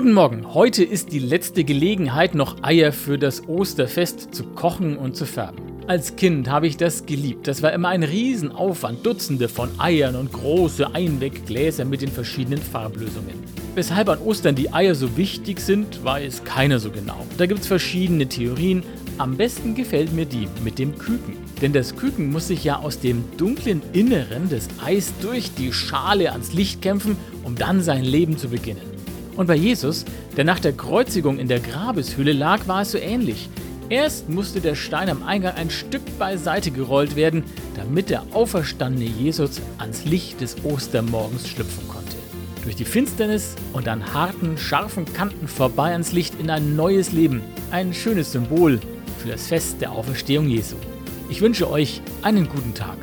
Guten Morgen, heute ist die letzte Gelegenheit, noch Eier für das Osterfest zu kochen und zu färben. Als Kind habe ich das geliebt. Das war immer ein Riesenaufwand, Dutzende von Eiern und große Einweggläser mit den verschiedenen Farblösungen. Weshalb an Ostern die Eier so wichtig sind, weiß keiner so genau. Da gibt es verschiedene Theorien. Am besten gefällt mir die mit dem Küken. Denn das Küken muss sich ja aus dem dunklen Inneren des Eis durch die Schale ans Licht kämpfen, um dann sein Leben zu beginnen. Und bei Jesus, der nach der Kreuzigung in der Grabeshülle lag, war es so ähnlich. Erst musste der Stein am Eingang ein Stück beiseite gerollt werden, damit der auferstandene Jesus ans Licht des Ostermorgens schlüpfen konnte. Durch die Finsternis und an harten, scharfen Kanten vorbei ans Licht in ein neues Leben. Ein schönes Symbol für das Fest der Auferstehung Jesu. Ich wünsche euch einen guten Tag.